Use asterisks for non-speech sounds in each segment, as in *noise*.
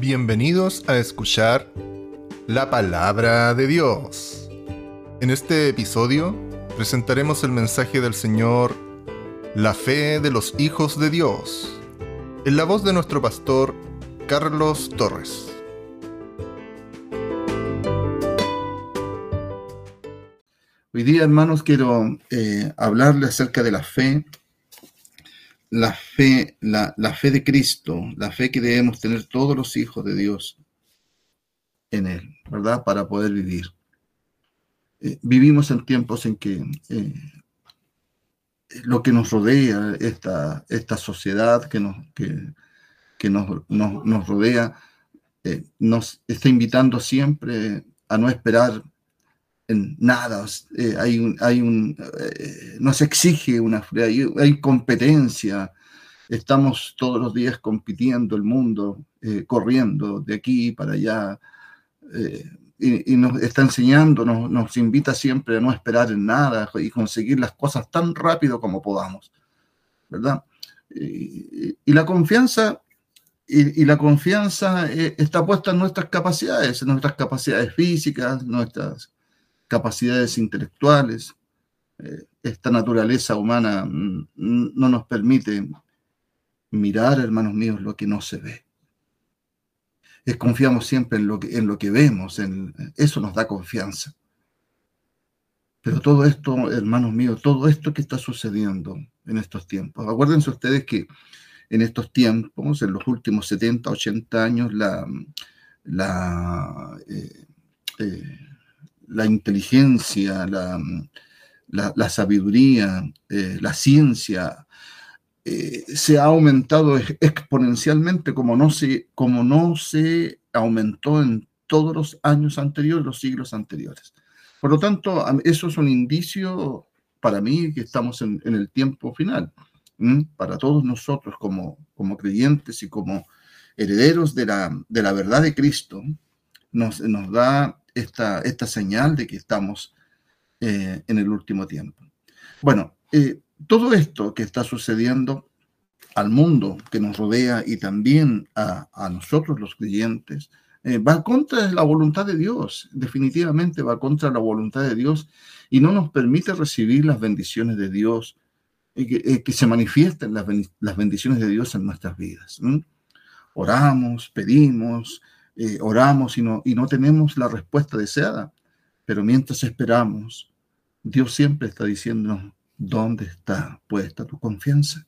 Bienvenidos a escuchar la palabra de Dios. En este episodio presentaremos el mensaje del Señor, la fe de los hijos de Dios, en la voz de nuestro pastor Carlos Torres. Hoy día, hermanos, quiero eh, hablarle acerca de la fe la fe, la, fe de Cristo, la fe que debemos tener todos los hijos de Dios en Él, ¿verdad? Para poder vivir. Eh, vivimos en tiempos en que eh, lo que nos rodea, esta, esta sociedad que nos, que, nos, rodea, eh, nos está invitando siempre a no esperar en nada. Eh, hay hay un, eh, nos exige una hay, hay, competencia. Estamos todos los días compitiendo el mundo, eh, corriendo de aquí para allá. Y, nos está enseñando, nos, nos, invita siempre a no esperar en nada y conseguir las cosas tan rápido como podamos, ¿verdad? Y, la confianza, y, la confianza está puesta en nuestras capacidades, en nuestras capacidades físicas, nuestras capacidades intelectuales. Eh, esta naturaleza humana mm, no nos permite mirar, hermanos míos, lo que no se ve. confiamos siempre en lo que, en lo que vemos, eso nos da confianza. Pero todo esto, hermanos míos, todo esto que está sucediendo en estos tiempos, acuérdense ustedes que en estos tiempos, en los últimos 70, 80 años, la, la eh, eh, la inteligencia, la, sabiduría, eh, la ciencia, eh, se ha aumentado exponencialmente como no, se, como no se aumentó en todos los años anteriores, los siglos anteriores. Por lo tanto, eso es un indicio para mí que estamos en, el tiempo final. Para todos nosotros como, como creyentes y como herederos de la, de la verdad de Cristo, nos, nos da esta, esta señal de que estamos eh, en el último tiempo. Bueno, eh, todo esto que está sucediendo al mundo que nos rodea y también a, nosotros los creyentes, eh, va contra la voluntad de Dios, definitivamente va contra la voluntad de Dios y no nos permite recibir las bendiciones de Dios, que, que, se manifiesten las, las, bendiciones de Dios en nuestras vidas. Oramos, pedimos, eh, oramos y no, y no tenemos la respuesta deseada. Pero mientras esperamos, Dios siempre está diciendo, ¿dónde está puesta tu confianza?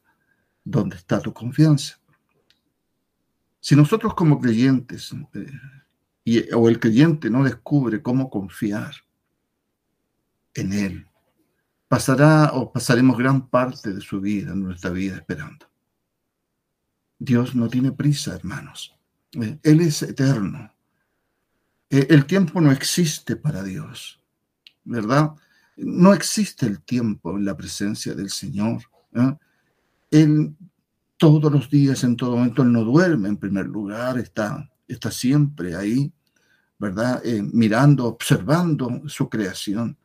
¿Dónde está tu confianza? Si nosotros como creyentes, eh, y, o el creyente no descubre cómo confiar en Él, pasará o pasaremos gran parte de su vida, nuestra vida, esperando. Dios no tiene prisa, hermanos. Él es eterno. E, el tiempo no existe para Dios, ¿verdad? No existe el tiempo en la presencia del Señor. ¿eh? Él todos los días, en todo momento, Él no duerme en primer lugar, está, está siempre ahí, ¿verdad? Eh, mirando, observando su creación,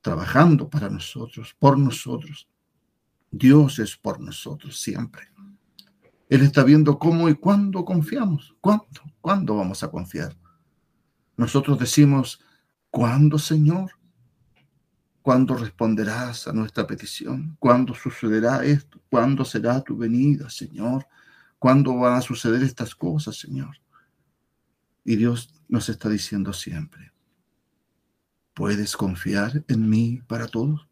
trabajando para nosotros, por nosotros. Dios es por nosotros siempre. Él está viendo cómo y cuándo confiamos. ¿Cuándo? ¿Cuándo vamos a confiar? Nosotros decimos, ¿cuándo, Señor? ¿Cuándo responderás a nuestra petición? ¿Cuándo sucederá esto? ¿Cuándo será tu venida, Señor? ¿Cuándo van a suceder estas cosas, Señor? Y Dios nos está diciendo siempre, ¿puedes confiar en mí para todo?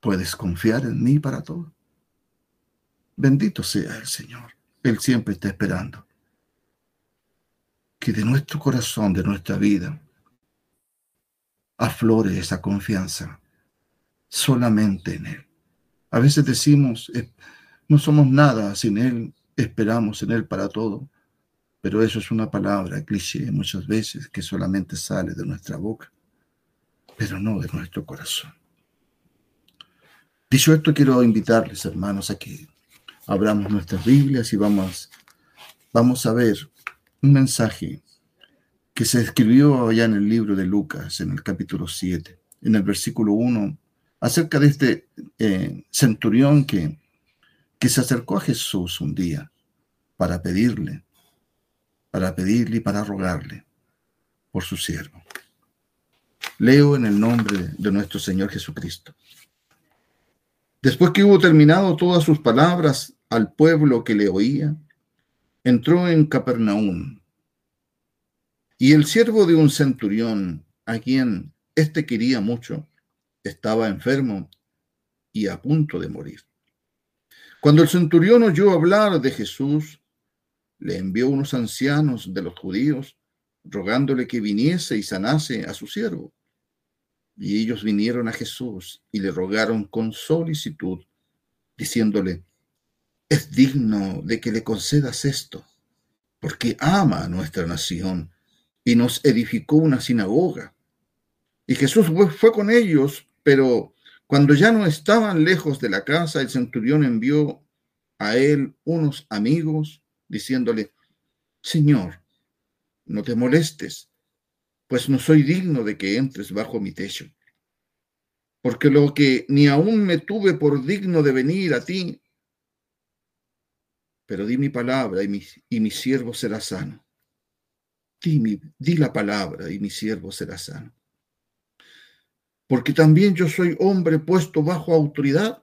¿Puedes confiar en mí para todo? Bendito sea el Señor. Él siempre está esperando que de nuestro corazón, de nuestra vida, aflore esa confianza solamente en Él. A veces decimos, no somos nada sin Él, esperamos en Él para todo, pero eso es una palabra cliché muchas veces que solamente sale de nuestra boca, pero no de nuestro corazón. Dicho esto, quiero invitarles, hermanos, a que abramos nuestras Biblias y vamos, vamos a ver un mensaje que se escribió allá en el libro de Lucas, en el capítulo 7, en el versículo 1, acerca de este eh, centurión que, que se acercó a Jesús un día para pedirle, para pedirle y para rogarle por su siervo. Leo en el nombre de nuestro Señor Jesucristo. Después que hubo terminado todas sus palabras al pueblo que le oía, entró en Capernaum. Y el siervo de un centurión, a quien éste quería mucho, estaba enfermo y a punto de morir. Cuando el centurión oyó hablar de Jesús, le envió unos ancianos de los judíos, rogándole que viniese y sanase a su siervo. Y ellos vinieron a Jesús y le rogaron con solicitud, diciéndole, es digno de que le concedas esto, porque ama a nuestra nación y nos edificó una sinagoga. Y Jesús fue con ellos, pero cuando ya no estaban lejos de la casa, el centurión envió a él unos amigos, diciéndole, Señor, no te molestes, pues no soy digno de que entres bajo mi techo. Porque lo que ni aún me tuve por digno de venir a ti, pero di mi palabra y mi, y mi siervo será sano. Di, di la palabra y mi siervo será sano. Porque también yo soy hombre puesto bajo autoridad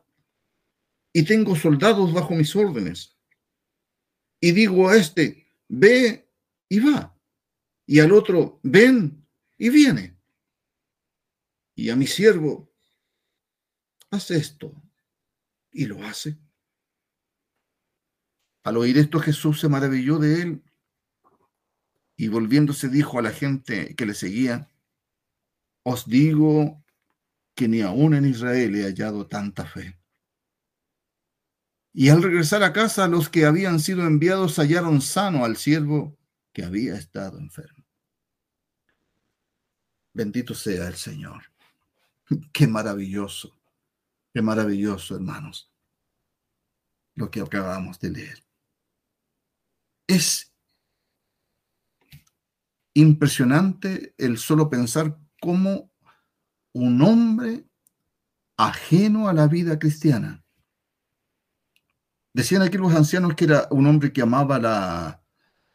y tengo soldados bajo mis órdenes. Y digo a este, ve y va. Y al otro, ven y viene. Y a mi siervo, haz esto. Y lo hace. Al oír esto Jesús se maravilló de él y volviéndose dijo a la gente que le seguía, os digo que ni aún en Israel he hallado tanta fe. Y al regresar a casa, los que habían sido enviados hallaron sano al siervo que había estado enfermo. Bendito sea el Señor. *laughs* Qué maravilloso, qué maravilloso, hermanos, lo que acabamos de leer. Es impresionante el solo pensar cómo un hombre ajeno a la vida cristiana Decían aquí los ancianos que era un hombre que amaba la,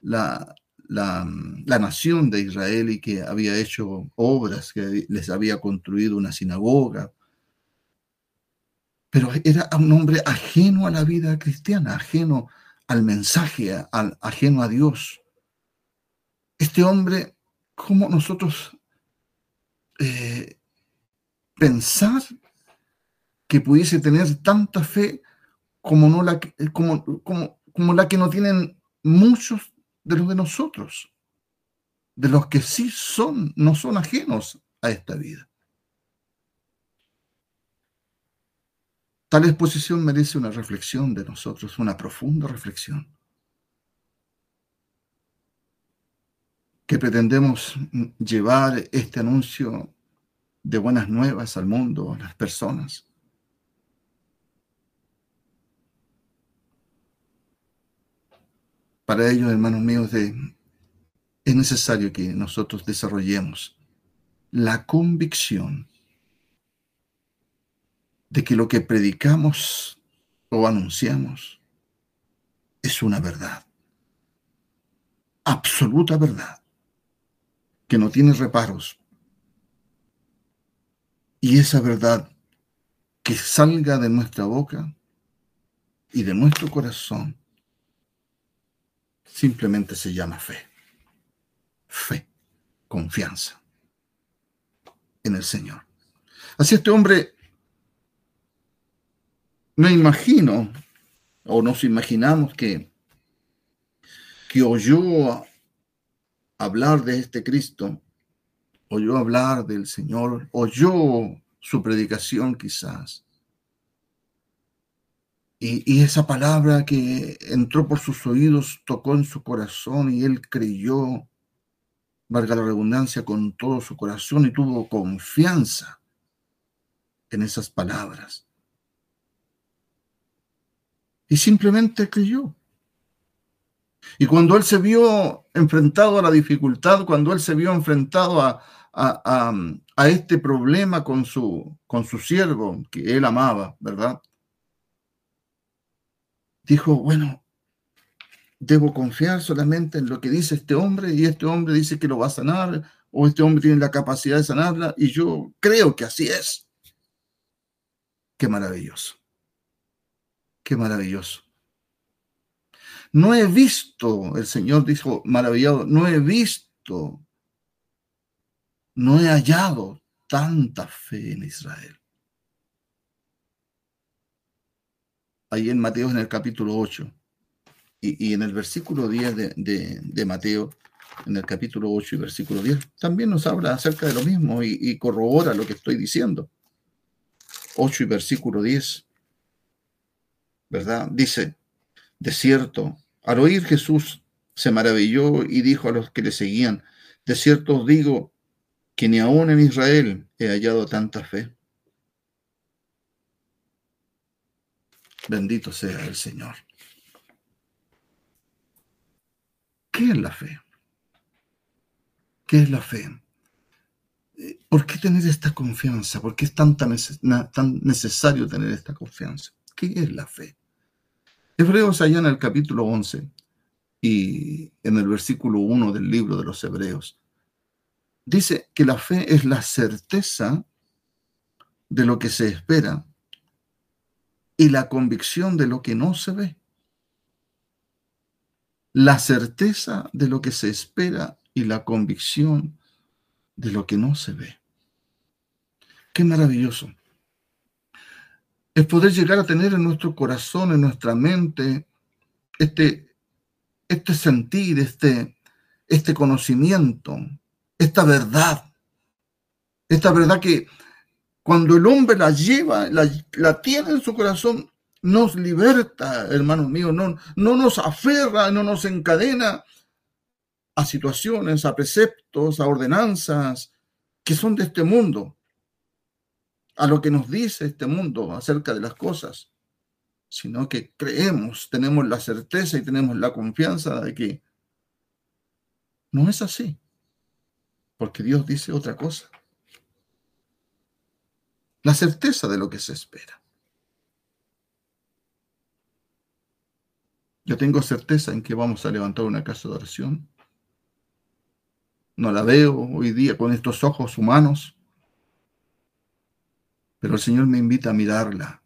la, la, nación de Israel y que había hecho obras, que les había construido una sinagoga. Pero era un hombre ajeno a la vida cristiana, ajeno al mensaje, al, ajeno a Dios. Este hombre, ¿cómo nosotros eh, pensar que pudiese tener tanta fe como, no la, como, como, como la que no tienen muchos de los de nosotros, de los que sí son, no son ajenos a esta vida. Tal exposición merece una reflexión de nosotros, una profunda reflexión. Que pretendemos llevar este anuncio de buenas nuevas al mundo, a las personas. Para ello, hermanos míos, es necesario que nosotros desarrollemos la convicción de que lo que predicamos o anunciamos es una verdad, absoluta verdad, que no tiene reparos. Y esa verdad que salga de nuestra boca y de nuestro corazón simplemente se llama fe. Fe, confianza en el Señor. Así este hombre, me imagino, o nos imaginamos que, que oyó hablar de este Cristo, oyó hablar del Señor, oyó su predicación quizás, y, esa palabra que entró por sus oídos tocó en su corazón y él creyó, valga la redundancia, con todo su corazón y tuvo confianza en esas palabras. Y simplemente creyó. Y cuando él se vio enfrentado a la dificultad, cuando él se vio enfrentado a, a, a este problema con su, con su siervo que él amaba, ¿verdad? dijo, bueno, debo confiar solamente en lo que dice este hombre y este hombre dice que lo va a sanar o este hombre tiene la capacidad de sanarla y yo creo que así es. Qué maravilloso. Qué maravilloso. No he visto, el Señor dijo maravillado, no he visto, no he hallado tanta fe en Israel. Ahí en Mateo en el capítulo 8 y, en el versículo 10 de, Mateo, en el capítulo 8 y versículo 10, también nos habla acerca de lo mismo y, y corrobora lo que estoy diciendo. 8 y versículo 10, ¿verdad? Dice, de cierto, al oír Jesús se maravilló y dijo a los que le seguían, de cierto os digo que ni aún en Israel he hallado tanta fe. Bendito sea el Señor. ¿Qué es la fe? ¿Qué es la fe? ¿Por qué tener esta confianza? ¿Por qué es tan, tan, necesario tener esta confianza? ¿Qué es la fe? Hebreos allá en el capítulo 11 y en el versículo 1 del libro de los Hebreos, dice que la fe es la certeza de lo que se espera y la convicción de lo que no se ve. La certeza de lo que se espera y la convicción de lo que no se ve. Qué maravilloso es poder llegar a tener en nuestro corazón, en nuestra mente, este, este sentir, este, este conocimiento, esta verdad. Esta verdad que cuando el hombre la lleva, la, tiene en su corazón, nos liberta, hermanos míos, no, no nos aferra, no nos encadena a situaciones, a preceptos, a ordenanzas que son de este mundo, a lo que nos dice este mundo acerca de las cosas, sino que creemos, tenemos la certeza y tenemos la confianza de que no es así, porque Dios dice otra cosa. La certeza de lo que se espera. Yo tengo certeza en que vamos a levantar una casa de oración. No la veo hoy día con estos ojos humanos, pero el Señor me invita a mirarla,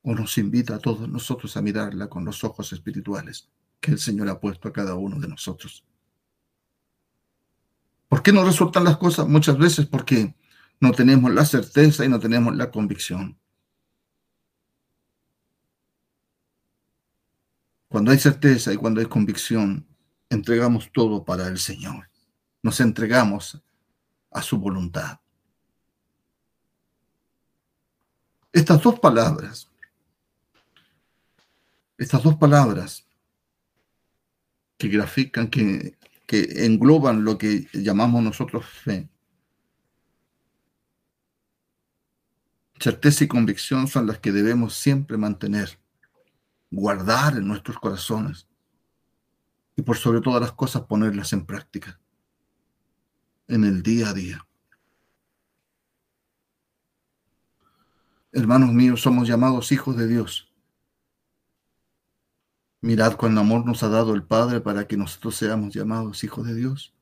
o nos invita a todos nosotros a mirarla con los ojos espirituales que el Señor ha puesto a cada uno de nosotros. ¿Por qué no resultan las cosas? Muchas veces porque no tenemos la certeza y no tenemos la convicción. Cuando hay certeza y cuando hay convicción, entregamos todo para el Señor. Nos entregamos a su voluntad. Estas dos palabras, estas dos palabras que grafican, que, engloban lo que llamamos nosotros fe, certeza y convicción son las que debemos siempre mantener, guardar en nuestros corazones y por sobre todas las cosas ponerlas en práctica en el día a día. Hermanos míos, somos llamados hijos de Dios. Mirad cuán amor nos ha dado el Padre para que nosotros seamos llamados hijos de Dios.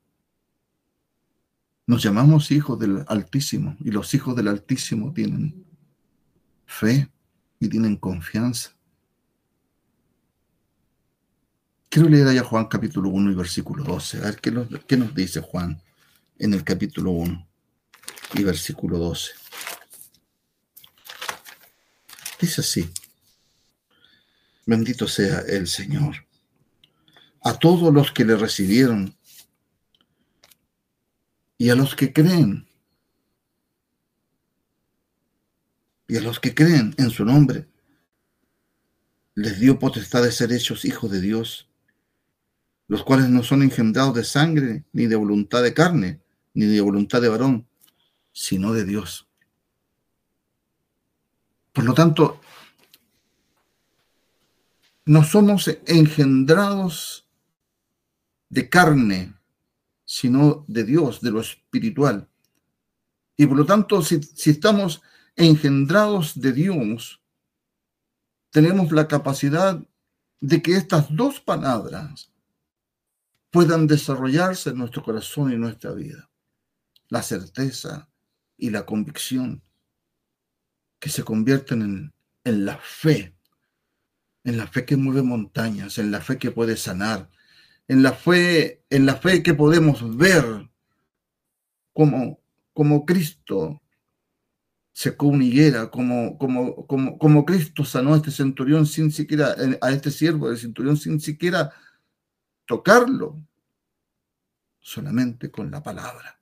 Nos llamamos hijos del Altísimo y los hijos del Altísimo tienen fe y tienen confianza. Quiero leer allá Juan capítulo 1 y versículo 12. A ver qué nos, dice Juan en el capítulo 1 y versículo 12. Dice así, bendito sea el Señor. A todos los que le recibieron y a los que creen, y a los que creen en su nombre, les dio potestad de ser hechos hijos de Dios, los cuales no son engendrados de sangre, ni de voluntad de carne, ni de voluntad de varón, sino de Dios. Por lo tanto, no somos engendrados de carne, sino de Dios, de lo espiritual. Y por lo tanto, si, estamos engendrados de Dios, tenemos la capacidad de que estas dos palabras puedan desarrollarse en nuestro corazón y nuestra vida. La certeza y la convicción que se convierten en, en la fe, en la fe que mueve montañas, en la fe que puede sanar, en la fe, en la fe que podemos ver como, como Cristo secó una higuera, como, como, como, Cristo sanó a este centurión sin siquiera, a este siervo del centurión sin siquiera tocarlo, solamente con la palabra.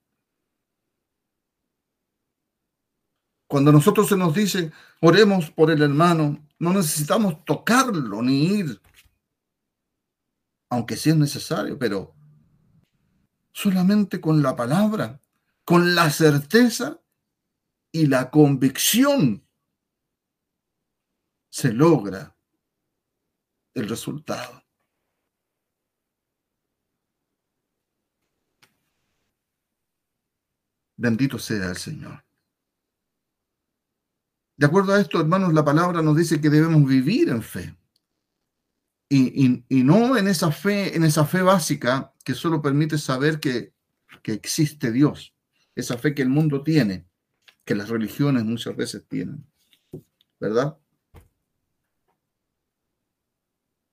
Cuando nosotros se nos dice, oremos por el hermano, no necesitamos tocarlo ni ir, aunque sí es necesario, pero solamente con la palabra, con la certeza y la convicción se logra el resultado. Bendito sea el Señor. De acuerdo a esto, hermanos, la palabra nos dice que debemos vivir en fe. Y, no en esa fe, en esa fe básica que solo permite saber que, que existe Dios, esa fe que el mundo tiene, que las religiones muchas veces tienen, ¿verdad?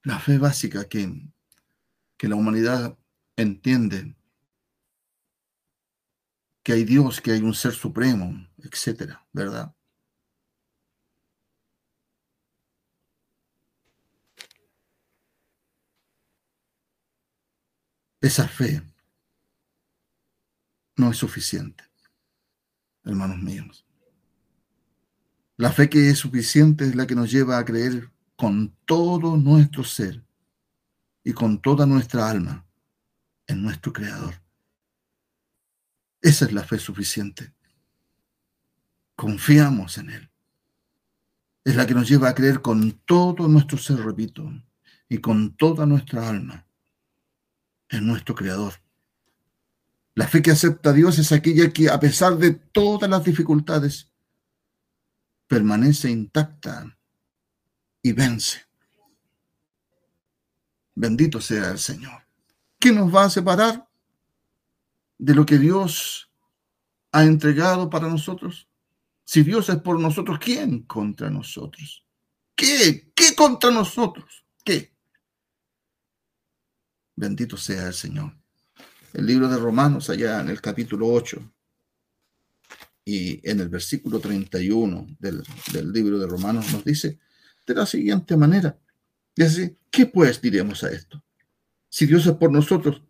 La fe básica que, que la humanidad entiende que hay Dios, que hay un ser supremo, etcétera, ¿verdad? Esa fe no es suficiente, hermanos míos. La fe que es suficiente es la que nos lleva a creer con todo nuestro ser y con toda nuestra alma en nuestro Creador. Esa es la fe suficiente. Confiamos en Él. Es la que nos lleva a creer con todo nuestro ser, repito, y con toda nuestra alma en nuestro Creador. La fe que acepta a Dios es aquella que, a pesar de todas las dificultades, permanece intacta y vence. Bendito sea el Señor. ¿Qué nos va a separar de lo que Dios ha entregado para nosotros? Si Dios es por nosotros, ¿quién contra nosotros? ¿Qué? ¿Qué contra nosotros? ¿Qué? Bendito sea el Señor. El libro de Romanos, allá en el capítulo 8 y en el versículo 31 del, del libro de Romanos, nos dice de la siguiente manera. Dice, ¿qué pues diremos a esto? Si Dios es por nosotros,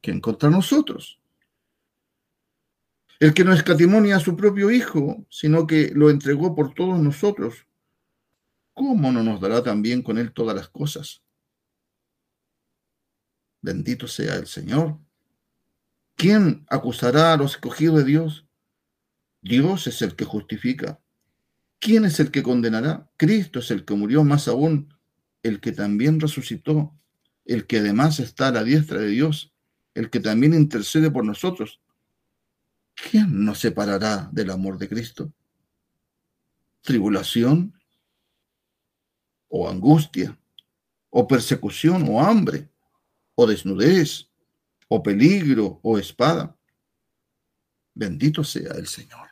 ¿quién contra nosotros? El que no escatimonia a su propio Hijo, sino que lo entregó por todos nosotros, ¿cómo no nos dará también con él todas las cosas? Bendito sea el Señor. ¿Quién acusará a los escogidos de Dios? Dios es el que justifica. ¿Quién es el que condenará? Cristo es el que murió, más aún, el que también resucitó, el que además está a la diestra de Dios, el que también intercede por nosotros. ¿Quién nos separará del amor de Cristo? ¿Tribulación? ¿O angustia? ¿O persecución? ¿O hambre? O desnudez, o peligro, o espada. Bendito sea el Señor.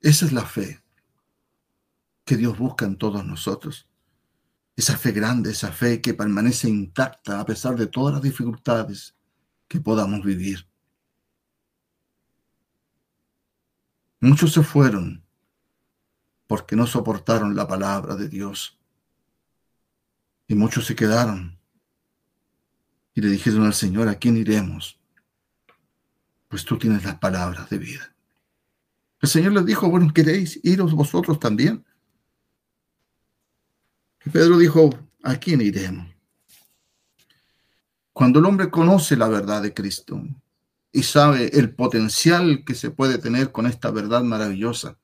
Esa es la fe que Dios busca en todos nosotros. Esa fe grande, esa fe que permanece intacta a pesar de todas las dificultades que podamos vivir. Muchos se fueron porque no soportaron la palabra de Dios. Y muchos se quedaron y le dijeron al Señor, ¿a quién iremos? Pues tú tienes las palabras de vida. El Señor les dijo, bueno, ¿queréis iros vosotros también? Y Pedro dijo, ¿a quién iremos? Cuando el hombre conoce la verdad de Cristo y sabe el potencial que se puede tener con esta verdad maravillosa,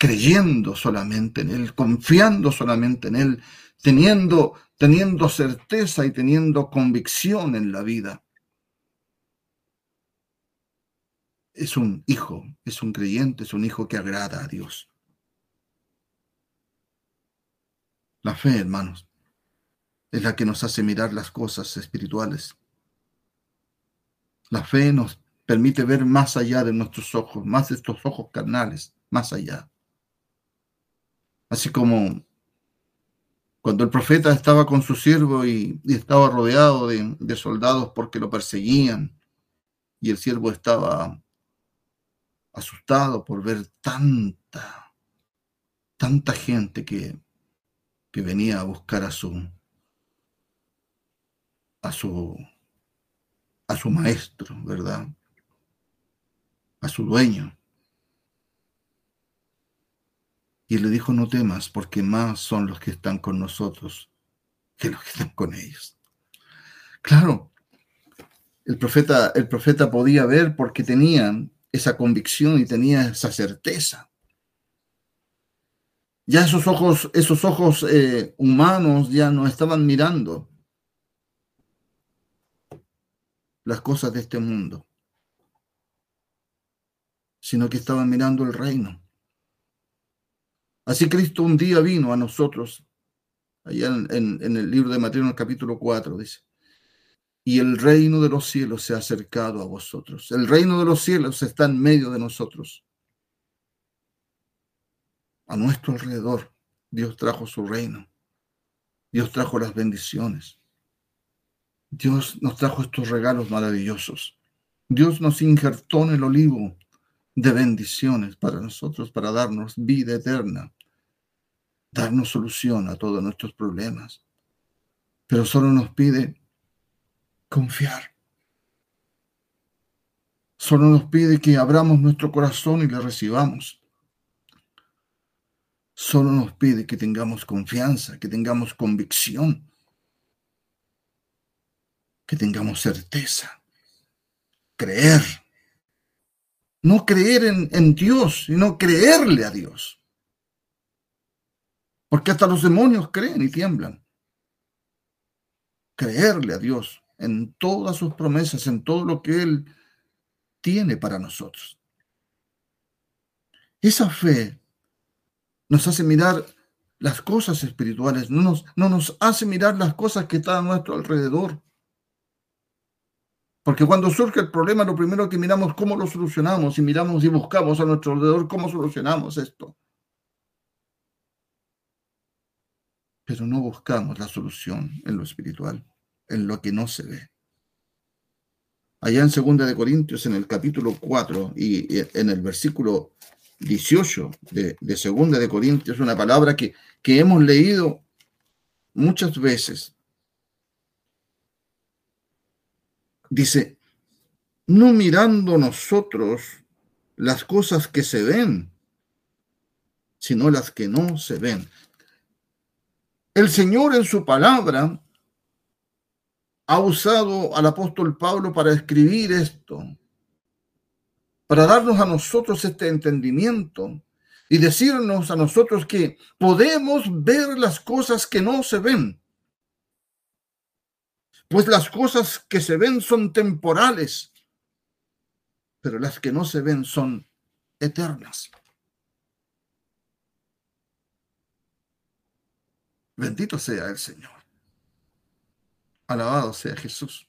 creyendo solamente en Él, confiando solamente en Él, teniendo, teniendo certeza y teniendo convicción en la vida. Es un hijo, es un creyente, es un hijo que agrada a Dios. La fe, hermanos, es la que nos hace mirar las cosas espirituales. La fe nos permite ver más allá de nuestros ojos, más de estos ojos carnales, más allá. Así como cuando el profeta estaba con su siervo y, estaba rodeado de, de, soldados porque lo perseguían, y el siervo estaba asustado por ver tanta, tanta gente que, que venía a buscar a su, a su, a su maestro, ¿verdad? A su dueño. Y le dijo, no temas, porque más son los que están con nosotros que los que están con ellos. Claro, el profeta, el profeta podía ver porque tenía esa convicción y tenía esa certeza. Ya esos ojos, esos ojos eh, humanos ya no estaban mirando las cosas de este mundo, sino que estaban mirando el reino. Así Cristo un día vino a nosotros, allá en, el libro de Mateo, en el capítulo 4, dice, y el reino de los cielos se ha acercado a vosotros. El reino de los cielos está en medio de nosotros. A nuestro alrededor, Dios trajo su reino. Dios trajo las bendiciones. Dios nos trajo estos regalos maravillosos. Dios nos injertó en el olivo de bendiciones para nosotros, para darnos vida eterna, darnos solución a todos nuestros problemas. Pero solo nos pide confiar. Solo nos pide que abramos nuestro corazón y le recibamos. Solo nos pide que tengamos confianza, que tengamos convicción, que tengamos certeza, creer no creer en, Dios, sino creerle a Dios. Porque hasta los demonios creen y tiemblan. Creerle a Dios en todas sus promesas, en todo lo que Él tiene para nosotros. Esa fe nos hace mirar las cosas espirituales, no nos, no nos hace mirar las cosas que están a nuestro alrededor. Porque cuando surge el problema, lo primero que miramos cómo lo solucionamos y miramos y buscamos a nuestro alrededor cómo solucionamos esto. Pero no buscamos la solución en lo espiritual, en lo que no se ve. Allá en 2 de Corintios, en el capítulo 4 y en el versículo 18 de, de 2 de Corintios, una palabra que, que hemos leído muchas veces, dice, no mirando nosotros las cosas que se ven, sino las que no se ven. El Señor en su palabra ha usado al apóstol Pablo para escribir esto, para darnos a nosotros este entendimiento y decirnos a nosotros que podemos ver las cosas que no se ven pues las cosas que se ven son temporales, pero las que no se ven son eternas. Bendito sea el Señor. Alabado sea Jesús.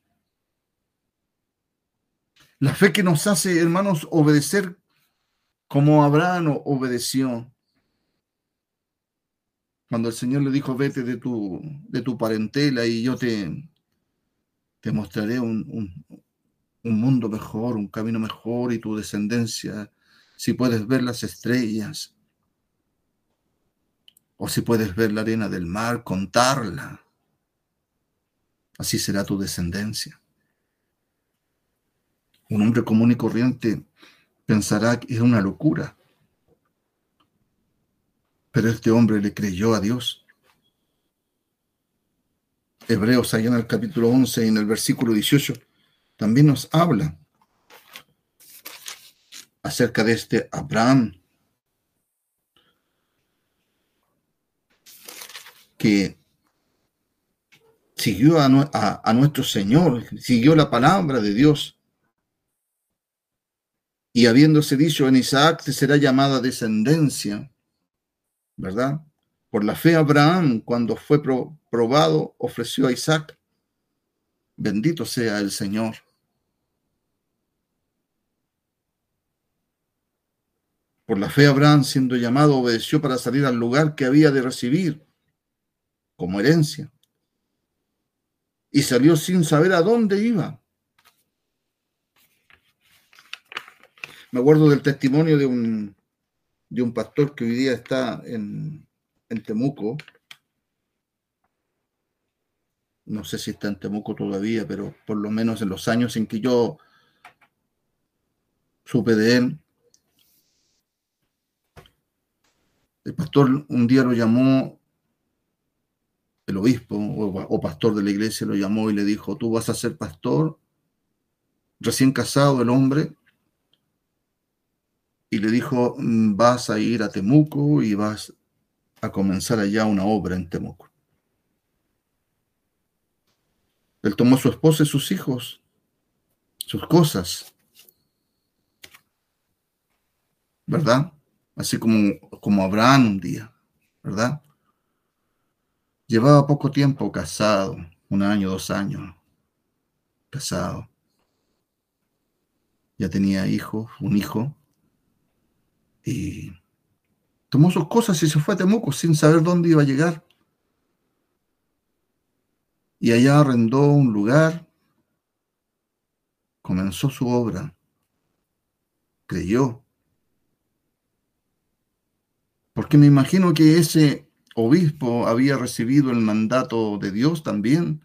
La fe que nos hace, hermanos, obedecer como Abraham obedeció. Cuando el Señor le dijo, vete de tu, de tu parentela y yo te, te mostraré un, mundo mejor, un camino mejor y tu descendencia, si puedes ver las estrellas, o si puedes ver la arena del mar, contarla, así será tu descendencia. Un hombre común y corriente pensará que es una locura, pero este hombre le creyó a Dios. Hebreos, allá en el capítulo 11 y en el versículo 18, también nos habla acerca de este Abraham que siguió a, nuestro Señor, siguió la palabra de Dios. Y habiéndose dicho en Isaac te será llamada descendencia, ¿verdad? Por la fe Abraham, cuando fue probado, ofreció a Isaac. Bendito sea el Señor. Por la fe Abraham, siendo llamado, obedeció para salir al lugar que había de recibir como herencia. Y salió sin saber a dónde iba. Me acuerdo del testimonio de un, de un pastor que hoy día está en, en Temuco. No sé si está en Temuco todavía, pero por lo menos en los años en que yo supe de él, el pastor un día lo llamó, el obispo o, pastor de la iglesia lo llamó y le dijo, tú vas a ser pastor, recién casado el hombre, y le dijo, mm, vas a ir a Temuco y vas a comenzar allá una obra en Temuco. Él tomó a su esposa y sus hijos, sus cosas, ¿verdad? Así como, como Abraham un día, ¿verdad? Llevaba poco tiempo casado, un año, dos años, casado. Ya tenía hijos, un hijo, y tomó sus cosas y se fue a Temuco sin saber dónde iba a llegar. Y allá arrendó un lugar, comenzó su obra, creyó. Porque me imagino que ese obispo había recibido el mandato de Dios también.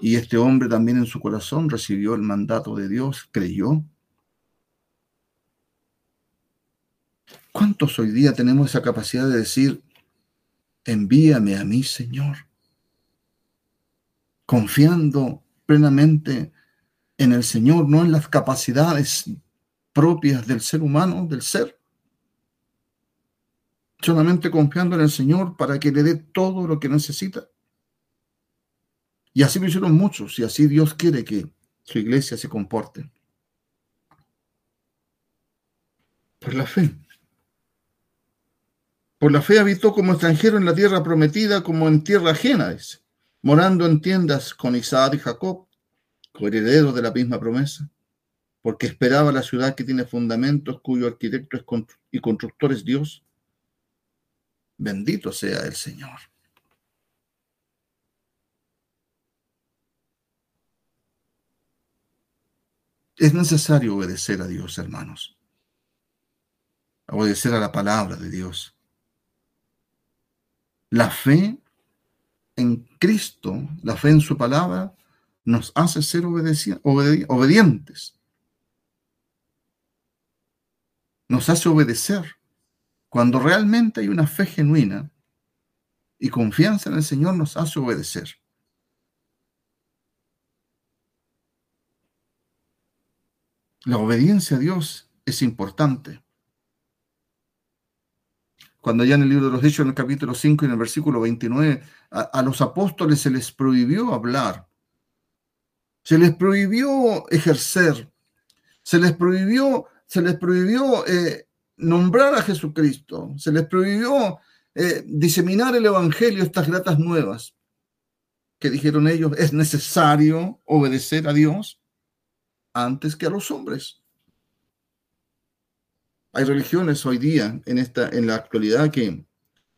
Y este hombre también en su corazón recibió el mandato de Dios, creyó. ¿Cuántos hoy día tenemos esa capacidad de decir, envíame a mí, Señor? Confiando plenamente en el Señor, no en las capacidades propias del ser humano, del ser. Solamente confiando en el Señor para que le dé todo lo que necesita. Y así lo hicieron muchos, y así Dios quiere que su iglesia se comporte. Por la fe. Por la fe habitó como extranjero en la tierra prometida, como en tierra ajena, morando en tiendas con Isaac y Jacob, coherederos de la misma promesa, porque esperaba la ciudad que tiene fundamentos, cuyo arquitecto es y constructor es Dios. Bendito sea el Señor. Es necesario obedecer a Dios, hermanos. Obedecer a la palabra de Dios. La fe en Cristo, la fe en su palabra, nos hace ser obedientes. Nos hace obedecer. Cuando realmente hay una fe genuina y confianza en el Señor, nos hace obedecer. La obediencia a Dios es importante. Cuando ya en el libro de los Hechos, en el capítulo 5 y en el versículo 29, a, los apóstoles se les prohibió hablar, se les prohibió ejercer, se les prohibió, se les prohibió eh, nombrar a Jesucristo, se les prohibió eh, diseminar el Evangelio, estas gratas nuevas, que dijeron ellos, es necesario obedecer a Dios antes que a los hombres. Hay religiones hoy día, en, esta, en la actualidad, que,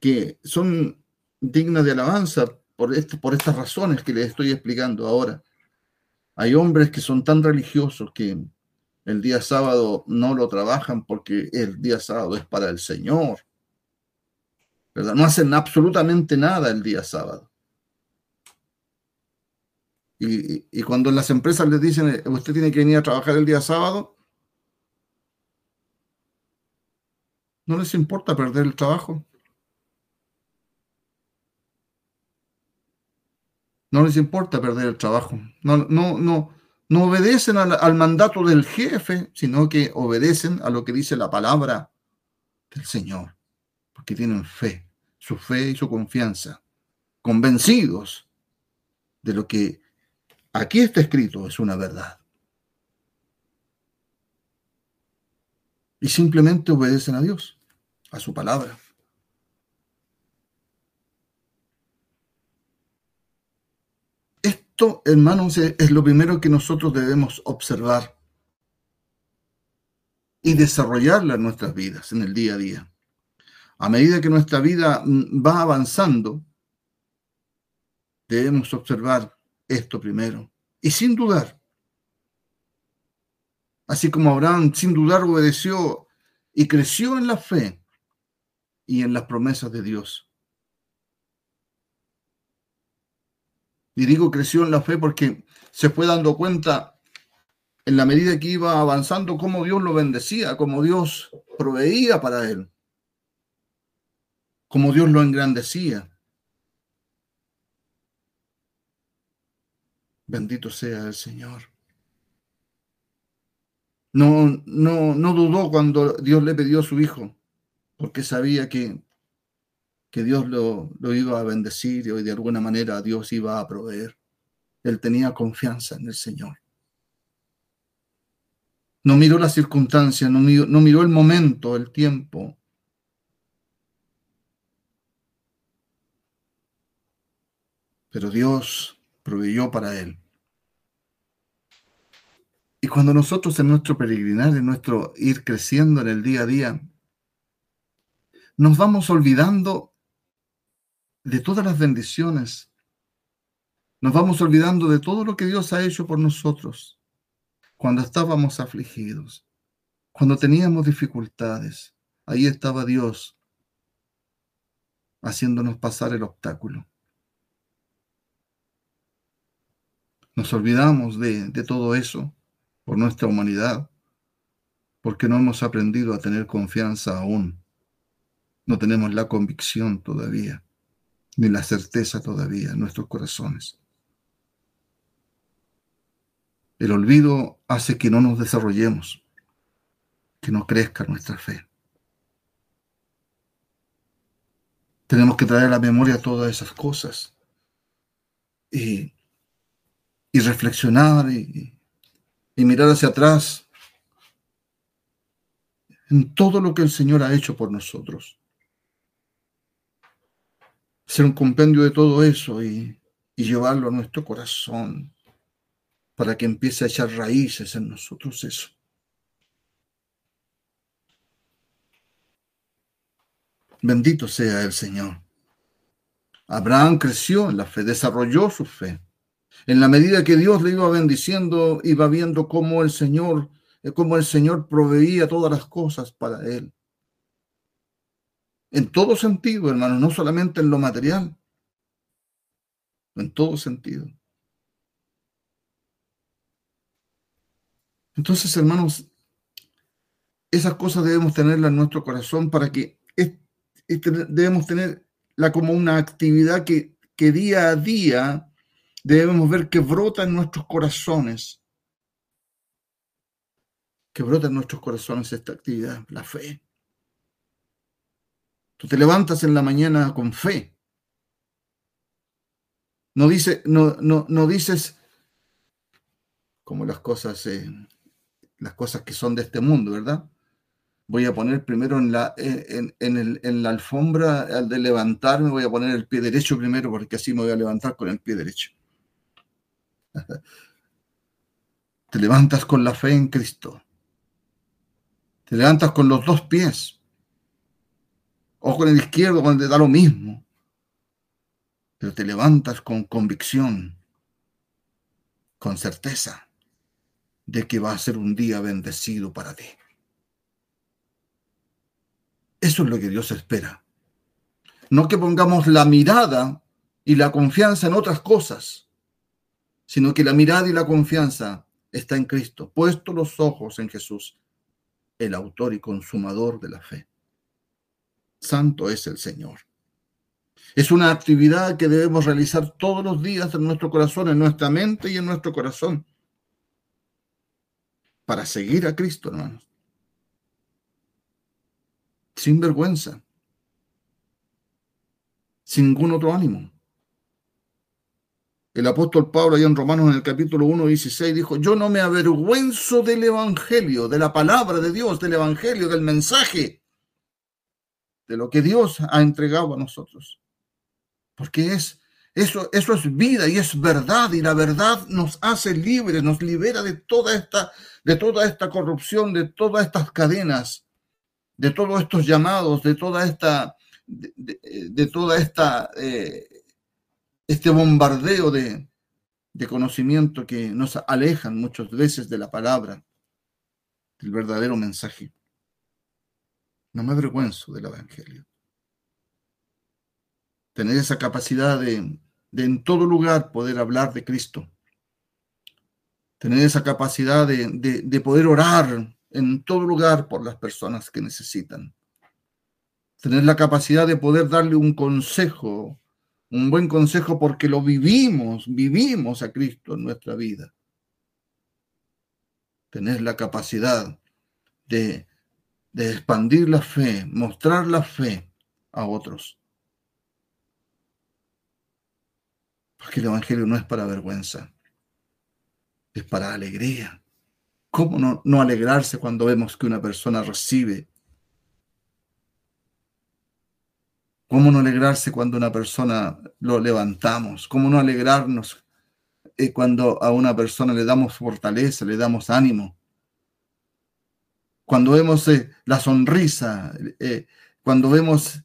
que son dignas de alabanza por, por estas razones que les estoy explicando ahora. Hay hombres que son tan religiosos que el día sábado no lo trabajan porque el día sábado es para el Señor. ¿verdad? No hacen absolutamente nada el día sábado. Y, y, cuando las empresas les dicen, usted tiene que venir a trabajar el día sábado, No les importa perder el trabajo. No les importa perder el trabajo. No, no, no, no obedecen al, mandato del jefe, sino que obedecen a lo que dice la palabra del Señor. Porque tienen fe, su fe y su confianza, convencidos de lo que aquí está escrito es una verdad. Y simplemente obedecen a Dios a su palabra. Esto, hermanos, es lo primero que nosotros debemos observar y desarrollarla en nuestras vidas, en el día a día. A medida que nuestra vida mm, va avanzando, debemos observar esto primero y sin dudar. Así como Abraham sin dudar obedeció y creció en la fe y en las promesas de Dios. Y digo creció en la fe porque se fue dando cuenta en la medida que iba avanzando cómo Dios lo bendecía, cómo Dios proveía para él, cómo Dios lo engrandecía. Bendito sea el Señor. No, no, no dudó cuando Dios le pidió a su hijo, porque sabía que que Dios lo, iba a bendecir y de alguna manera Dios iba a proveer. Él tenía confianza en el Señor. No miró las circunstancias, no miró, no miró el momento, el tiempo. Pero Dios proveyó para él. Y cuando nosotros en nuestro peregrinar, en nuestro ir creciendo en el día a día, nos vamos olvidando de todas las bendiciones. Nos vamos olvidando de todo lo que Dios ha hecho por nosotros cuando estábamos afligidos, cuando teníamos dificultades. Ahí estaba Dios haciéndonos pasar el obstáculo. Nos olvidamos de, de todo eso por nuestra humanidad, porque no hemos aprendido a tener confianza aún. No tenemos la convicción todavía ni la certeza todavía en nuestros corazones. El olvido hace que no nos desarrollemos, que no crezca nuestra fe. Tenemos que traer a la memoria todas esas cosas y, reflexionar y, y mirar hacia atrás en todo lo que el Señor ha hecho por nosotros hacer un compendio de todo eso y, llevarlo a nuestro corazón para que empiece a echar raíces en nosotros eso. Bendito sea el Señor. Abraham creció en la fe, desarrolló su fe. En la medida que Dios le iba bendiciendo, iba viendo cómo el Señor, cómo el Señor proveía todas las cosas para él. En todo sentido, hermanos, no solamente en lo material, en todo sentido. Entonces, hermanos, esas cosas debemos tenerlas en nuestro corazón para que debemos tenerla como una actividad que, que día a día debemos ver que brota en nuestros corazones. Que brota en nuestros corazones esta actividad, la fe. Tú te levantas en la mañana con fe. No, dice, no, no, no dices como las cosas, eh, las cosas que son de este mundo, ¿verdad? Voy a poner primero en la, en, en la alfombra, al de levantarme, voy a poner el pie derecho primero, porque así me voy a levantar con el pie derecho. *laughs* Te levantas con la fe en Cristo. Te levantas con los dos pies o con el izquierdo cuando te da lo mismo. Pero te levantas con convicción, con certeza de que va a ser un día bendecido para ti. Eso es lo que Dios espera. No que pongamos la mirada y la confianza en otras cosas, sino que la mirada y la confianza está en Cristo, puesto los ojos en Jesús, el autor y consumador de la fe. Santo es el Señor. Es una actividad que debemos realizar todos los días en nuestro corazón, en nuestra mente y en nuestro corazón, para seguir a Cristo, hermanos. Sin vergüenza, sin ningún otro ánimo. El apóstol Pablo, allá en Romanos en el capítulo 1, 16, dijo, yo no me avergüenzo del Evangelio, de la palabra de Dios, del Evangelio, del mensaje de lo que Dios ha entregado a nosotros. Porque es, Eso, eso es vida y es verdad y la verdad nos hace libres, nos libera de toda esta, de toda esta corrupción, de todas estas cadenas, de todos estos llamados, de toda esta, de, toda esta, eh, este bombardeo de, de conocimiento que nos alejan muchas veces de la palabra, del verdadero mensaje. No me avergüenzo del Evangelio. Tener esa capacidad de, en todo lugar poder hablar de Cristo. Tener esa capacidad de, de poder orar en todo lugar por las personas que necesitan. Tener la capacidad de poder darle un consejo, un buen consejo porque lo vivimos, vivimos a Cristo en nuestra vida. Tener la capacidad de de expandir la fe, mostrar la fe a otros. Porque el Evangelio no es para vergüenza, es para alegría. ¿Cómo no, no alegrarse cuando vemos que una persona recibe? ¿Cómo no alegrarse cuando una persona lo levantamos? ¿Cómo no alegrarnos eh, cuando a una persona le damos fortaleza, le damos ánimo? Cuando vemos eh, la sonrisa, eh, cuando vemos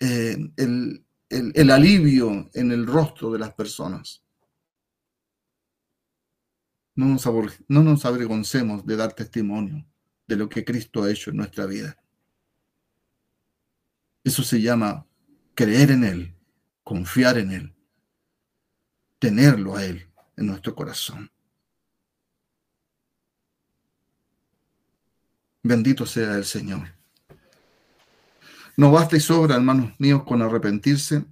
eh, el, alivio en el rostro de las personas. No nos, no nos avergoncemos de dar testimonio de lo que Cristo ha hecho en nuestra vida. Eso se llama creer en Él, confiar en Él, tenerlo a Él en nuestro corazón. Bendito sea el Señor. No basta y sobra, hermanos míos, con arrepentirse,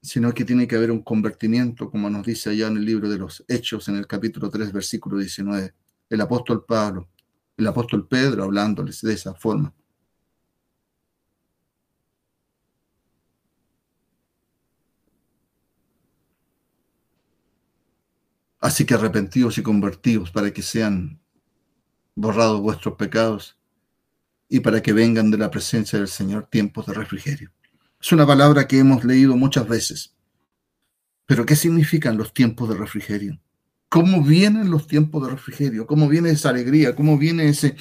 sino que tiene que haber un convertimiento, como nos dice allá en el libro de los Hechos, en el capítulo 3, versículo 19. El apóstol Pablo, el apóstol Pedro hablándoles de esa forma. Así que arrepentidos y convertidos para que sean borrados vuestros pecados y para que vengan de la presencia del Señor tiempos de refrigerio. Es una palabra que hemos leído muchas veces. Pero ¿qué significan los tiempos de refrigerio? ¿Cómo vienen los tiempos de refrigerio? ¿Cómo viene esa alegría? ¿Cómo viene ese,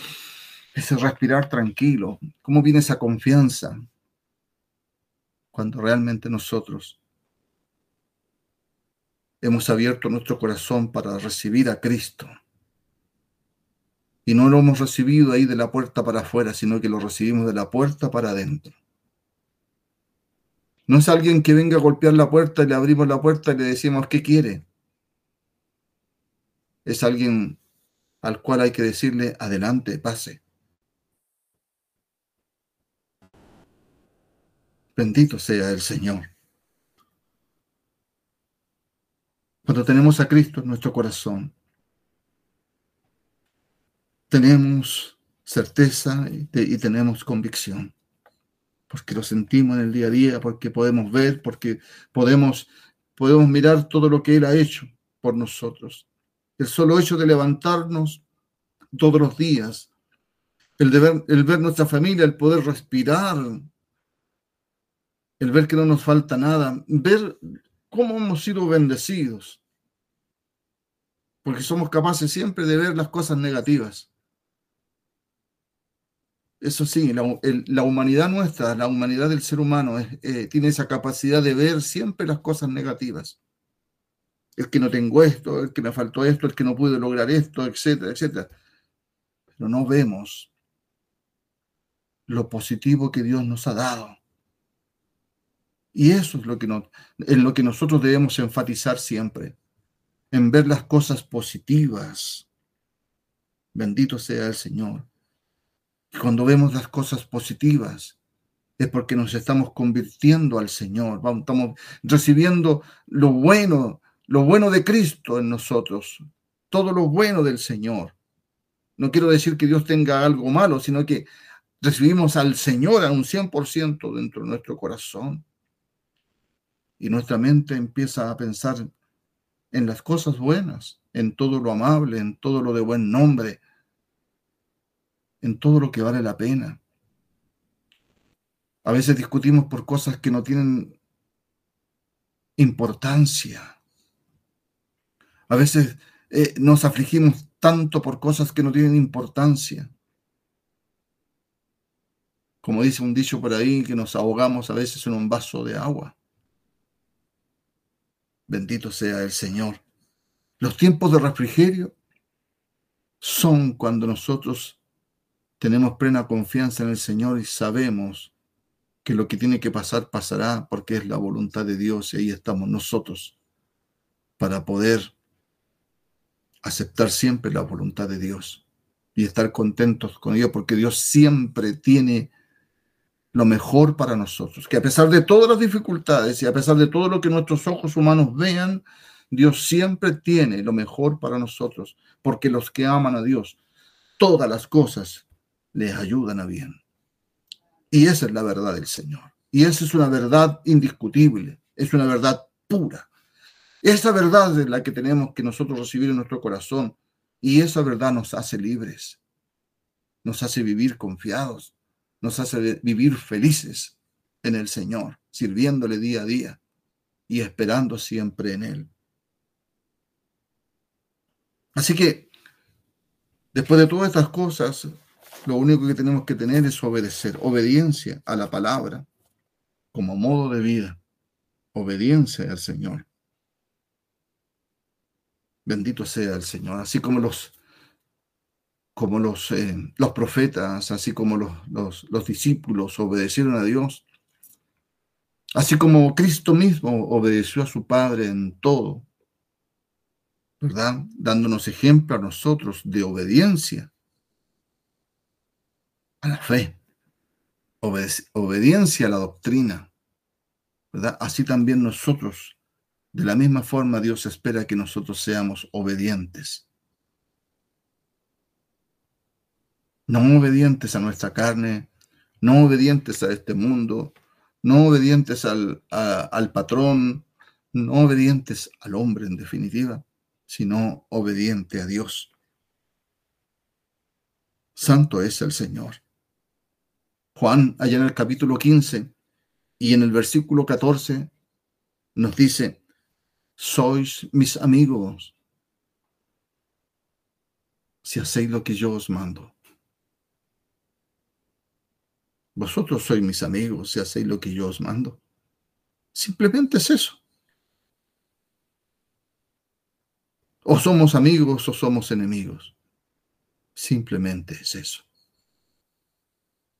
ese respirar tranquilo? ¿Cómo viene esa confianza? Cuando realmente nosotros hemos abierto nuestro corazón para recibir a Cristo y no lo hemos recibido ahí de la puerta para afuera, sino que lo recibimos de la puerta para adentro. No es alguien que venga a golpear la puerta y le abrimos la puerta y le decimos qué quiere. Es alguien al cual hay que decirle adelante, pase. Bendito sea el Señor. Cuando tenemos a Cristo en nuestro corazón, tenemos certeza y, tenemos convicción, porque lo sentimos en el día a día, porque podemos ver, porque podemos, podemos mirar todo lo que Él ha hecho por nosotros. El solo hecho de levantarnos todos los días, el, de ver, el ver nuestra familia, el poder respirar, el ver que no nos falta nada, ver cómo hemos sido bendecidos, porque somos capaces siempre de ver las cosas negativas. Eso sí, la, humanidad nuestra, la humanidad del ser humano eh, tiene esa capacidad de ver siempre las cosas negativas. El que no tengo esto, el que me faltó esto, el que no pude lograr esto, etcétera, etcétera. Pero no vemos lo positivo que Dios nos ha dado. Y eso es lo que en lo que nosotros debemos enfatizar siempre, en ver las cosas positivas. Bendito sea el Señor. Cuando vemos las cosas positivas, es porque nos estamos convirtiendo al Señor, estamos recibiendo lo bueno, lo bueno de Cristo en nosotros, todo lo bueno del Señor. No quiero decir que Dios tenga algo malo, sino que recibimos al Señor a un 100% dentro de nuestro corazón. Y nuestra mente empieza a pensar en las cosas buenas, en todo lo amable, en todo lo de buen nombre, en todo lo que vale la pena. A veces discutimos por cosas que no tienen importancia. A veces eh, nos afligimos tanto por cosas que no tienen importancia. Como dice un dicho por ahí, que nos ahogamos a veces en un vaso de agua. Bendito sea el Señor. Los tiempos de refrigerio son cuando nosotros tenemos plena confianza en el Señor y sabemos que lo que tiene que pasar pasará porque es la voluntad de Dios y ahí estamos nosotros para poder aceptar siempre la voluntad de Dios y estar contentos con Dios porque Dios siempre tiene lo mejor para nosotros, que a pesar de todas las dificultades y a pesar de todo lo que nuestros ojos humanos vean, Dios siempre tiene lo mejor para nosotros, porque los que aman a Dios, todas las cosas les ayudan a bien. Y esa es la verdad del Señor. Y esa es una verdad indiscutible, es una verdad pura. Esa verdad es la que tenemos que nosotros recibir en nuestro corazón. Y esa verdad nos hace libres, nos hace vivir confiados, nos hace vivir felices en el Señor, sirviéndole día a día y esperando siempre en Él. Así que, después de todas estas cosas, lo único que tenemos que tener es obedecer, obediencia a la palabra como modo de vida, obediencia al Señor. Bendito sea el Señor, así como los, como los, eh, los profetas, así como los, los, los discípulos obedecieron a Dios, así como Cristo mismo obedeció a su Padre en todo, ¿verdad? Dándonos ejemplo a nosotros de obediencia a la fe, obediencia a la doctrina, ¿verdad? Así también nosotros, de la misma forma, Dios espera que nosotros seamos obedientes. No obedientes a nuestra carne, no obedientes a este mundo, no obedientes al, al patrón, no obedientes al hombre en definitiva, sino obediente a Dios. Santo es el Señor. Juan, allá en el capítulo 15 y en el versículo 14, nos dice, sois mis amigos si hacéis lo que yo os mando. Vosotros sois mis amigos si hacéis lo que yo os mando. Simplemente es eso. O somos amigos o somos enemigos. Simplemente es eso.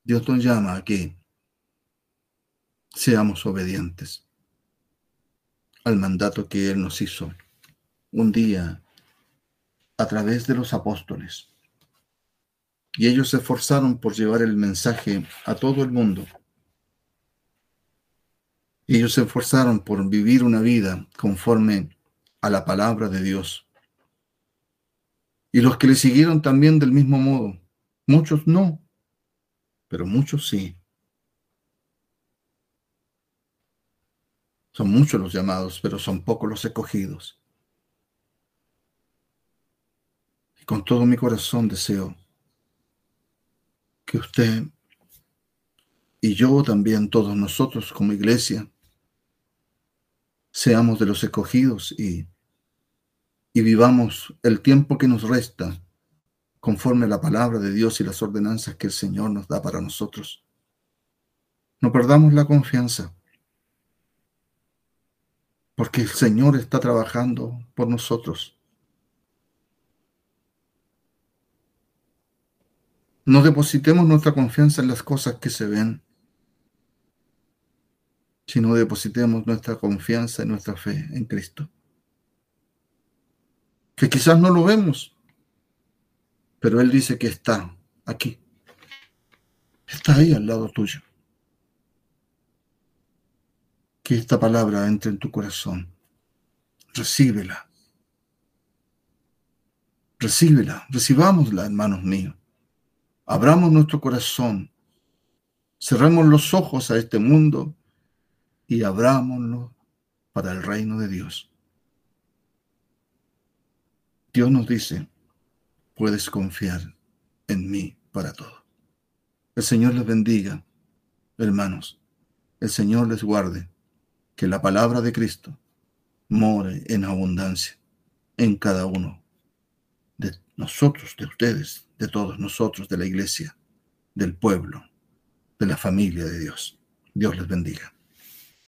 Dios nos llama a que seamos obedientes al mandato que Él nos hizo un día a través de los apóstoles. Y ellos se esforzaron por llevar el mensaje a todo el mundo. ellos se esforzaron por vivir una vida conforme a la palabra de Dios. Y los que le siguieron también del mismo modo. Muchos no, pero muchos sí. Son muchos los llamados, pero son pocos los escogidos. Y con todo mi corazón deseo que usted y yo también, todos nosotros como iglesia, seamos de los escogidos y, y vivamos el tiempo que nos resta conforme a la palabra de Dios y las ordenanzas que el Señor nos da para nosotros. No perdamos la confianza, porque el Señor está trabajando por nosotros. No depositemos nuestra confianza en las cosas que se ven, sino depositemos nuestra confianza en nuestra fe en Cristo. Que quizás no lo vemos, pero Él dice que está aquí. Está ahí al lado tuyo. Que esta palabra entre en tu corazón. Recíbela. Recíbela. Recibámosla, hermanos míos. Abramos nuestro corazón. Cerremos los ojos a este mundo y abrámoslo para el reino de Dios. Dios nos dice, puedes confiar en mí para todo. El Señor les bendiga, hermanos. El Señor les guarde. que la palabra de Cristo more en abundancia en cada uno de nosotros, de ustedes, de todos nosotros, de la iglesia, del pueblo, de la familia de Dios. Dios les bendiga.